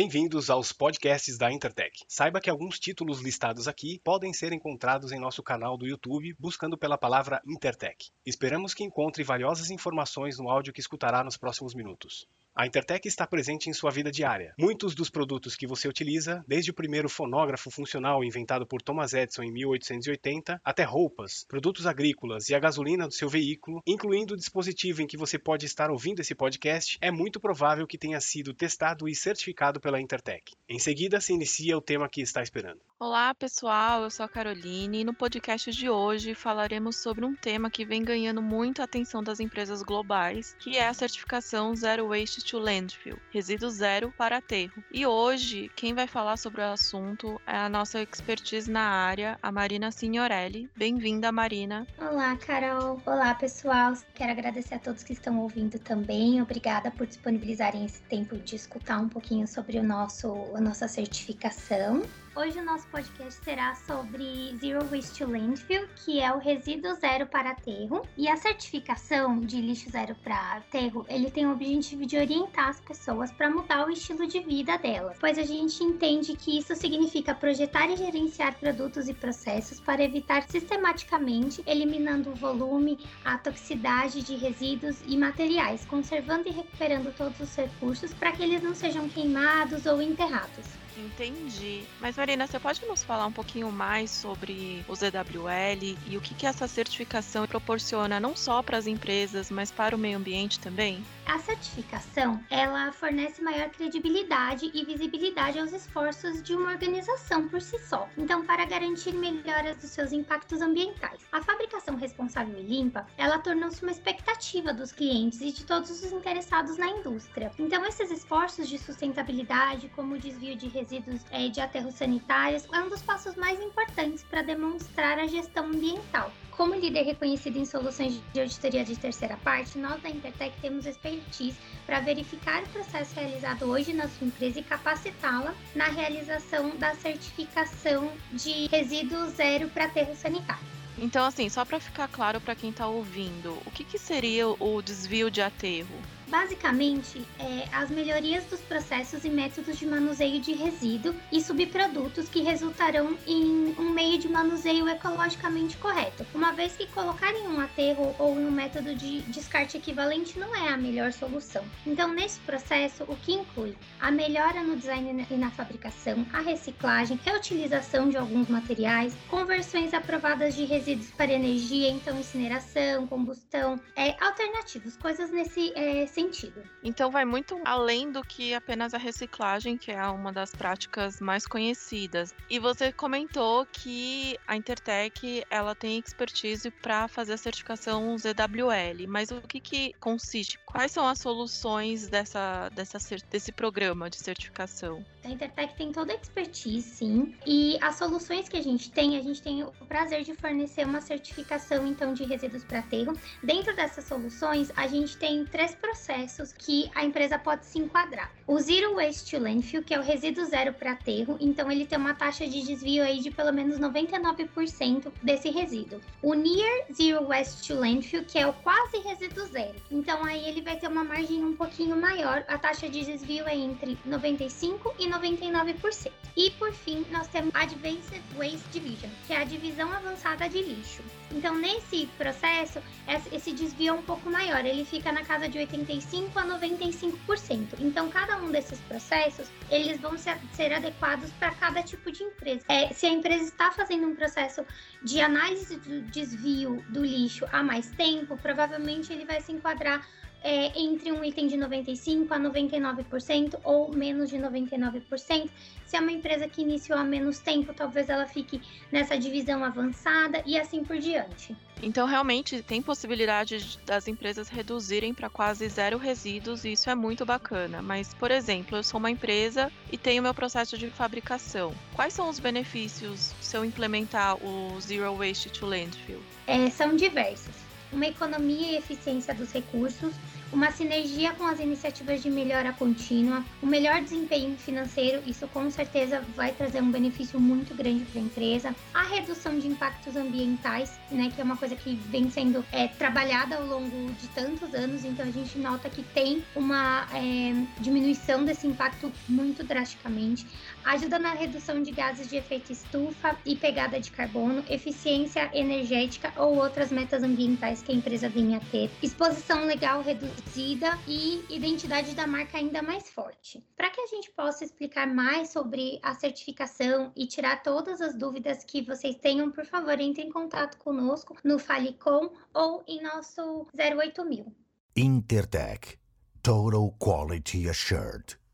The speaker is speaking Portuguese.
Bem-vindos aos podcasts da Intertech. Saiba que alguns títulos listados aqui podem ser encontrados em nosso canal do YouTube buscando pela palavra Intertech. Esperamos que encontre valiosas informações no áudio que escutará nos próximos minutos. A Intertech está presente em sua vida diária. Muitos dos produtos que você utiliza, desde o primeiro fonógrafo funcional inventado por Thomas Edison em 1880, até roupas, produtos agrícolas e a gasolina do seu veículo, incluindo o dispositivo em que você pode estar ouvindo esse podcast, é muito provável que tenha sido testado e certificado pela Intertech. Em seguida, se inicia o tema que está esperando. Olá, pessoal. Eu sou a Caroline e no podcast de hoje falaremos sobre um tema que vem ganhando muita atenção das empresas globais, que é a certificação Zero Waste to Landfill, resíduo zero para aterro. E hoje, quem vai falar sobre o assunto é a nossa expertise na área, a Marina Signorelli. Bem-vinda, Marina. Olá, Carol. Olá, pessoal. Quero agradecer a todos que estão ouvindo também. Obrigada por disponibilizarem esse tempo de escutar um pouquinho sobre o nosso, a nossa certificação. Hoje o nosso podcast será sobre Zero Waste to Landfill, que é o resíduo zero para aterro. E a certificação de lixo zero para aterro, ele tem o objetivo de orientar as pessoas para mudar o estilo de vida delas, pois a gente entende que isso significa projetar e gerenciar produtos e processos para evitar sistematicamente eliminando o volume, a toxicidade de resíduos e materiais, conservando e recuperando todos os recursos para que eles não sejam queimados ou enterrados. Entendi. Mas Marina, você pode nos falar um pouquinho mais sobre o ZWL e o que, que essa certificação proporciona não só para as empresas, mas para o meio ambiente também? A certificação, ela fornece maior credibilidade e visibilidade aos esforços de uma organização por si só. Então, para garantir melhoras dos seus impactos ambientais. A fabricação responsável e limpa, ela tornou-se uma expectativa dos clientes e de todos os interessados na indústria. Então, esses esforços de sustentabilidade, como o desvio de resíduos resíduos é, de aterros sanitários é um dos passos mais importantes para demonstrar a gestão ambiental. Como líder reconhecido em soluções de auditoria de terceira parte, nós da Intertech temos expertise para verificar o processo realizado hoje na sua empresa e capacitá-la na realização da certificação de resíduo zero para aterro sanitário. Então, assim, só para ficar claro para quem está ouvindo, o que, que seria o desvio de aterro? Basicamente, é, as melhorias dos processos e métodos de manuseio de resíduo e subprodutos que resultarão em um meio de manuseio ecologicamente correto, uma vez que colocar em um aterro ou em um método de descarte equivalente não é a melhor solução. Então, nesse processo, o que inclui a melhora no design e na fabricação, a reciclagem, reutilização de alguns materiais, conversões aprovadas de resíduos para energia, então incineração, combustão, é, alternativos, coisas nesse é, sentido. Então vai muito além do que apenas a reciclagem, que é uma das práticas mais conhecidas. E você comentou que a Intertech ela tem expertise para fazer a certificação ZWL, mas o que, que consiste? Quais são as soluções dessa, dessa, desse programa de certificação? A Intertech tem toda a expertise, sim, e as soluções que a gente tem, a gente tem o prazer de fornecer uma certificação então de resíduos para aterro. Dentro dessas soluções, a gente tem três processos que a empresa pode se enquadrar. O Zero Waste to Landfill, que é o resíduo zero para aterro, então ele tem uma taxa de desvio aí de pelo menos 99% desse resíduo. O Near Zero Waste to Landfill, que é o quase resíduo zero. Então aí ele vai ter uma margem um pouquinho maior, a taxa de desvio é entre 95 e 99%. E por fim, nós temos Advanced Waste Division, que é a divisão avançada de lixo. Então nesse processo, esse desvio é um pouco maior, ele fica na casa de 85 85 a 95%. Então, cada um desses processos, eles vão ser, ser adequados para cada tipo de empresa. É, se a empresa está fazendo um processo de análise do desvio do lixo há mais tempo, provavelmente ele vai se enquadrar é, entre um item de 95% a 99% ou menos de 99%. Se é uma empresa que iniciou há menos tempo, talvez ela fique nessa divisão avançada e assim por diante. Então, realmente, tem possibilidade das empresas reduzirem para quase zero resíduos e isso é muito bacana. Mas, por exemplo, eu sou uma empresa e tenho meu processo de fabricação. Quais são os benefícios se eu implementar o Zero Waste to Landfill? É, são diversos uma economia e eficiência dos recursos, uma sinergia com as iniciativas de melhora contínua, o um melhor desempenho financeiro, isso com certeza vai trazer um benefício muito grande para a empresa, a redução de impactos ambientais, né, que é uma coisa que vem sendo é, trabalhada ao longo de tantos anos, então a gente nota que tem uma é, diminuição desse impacto muito drasticamente, ajuda na redução de gases de efeito estufa e pegada de carbono, eficiência energética ou outras metas ambientais que a empresa venha a ter, exposição legal e identidade da marca ainda mais forte. Para que a gente possa explicar mais sobre a certificação e tirar todas as dúvidas que vocês tenham, por favor, entre em contato conosco no Falecom ou em nosso 08000. Intertech Total Quality Assured.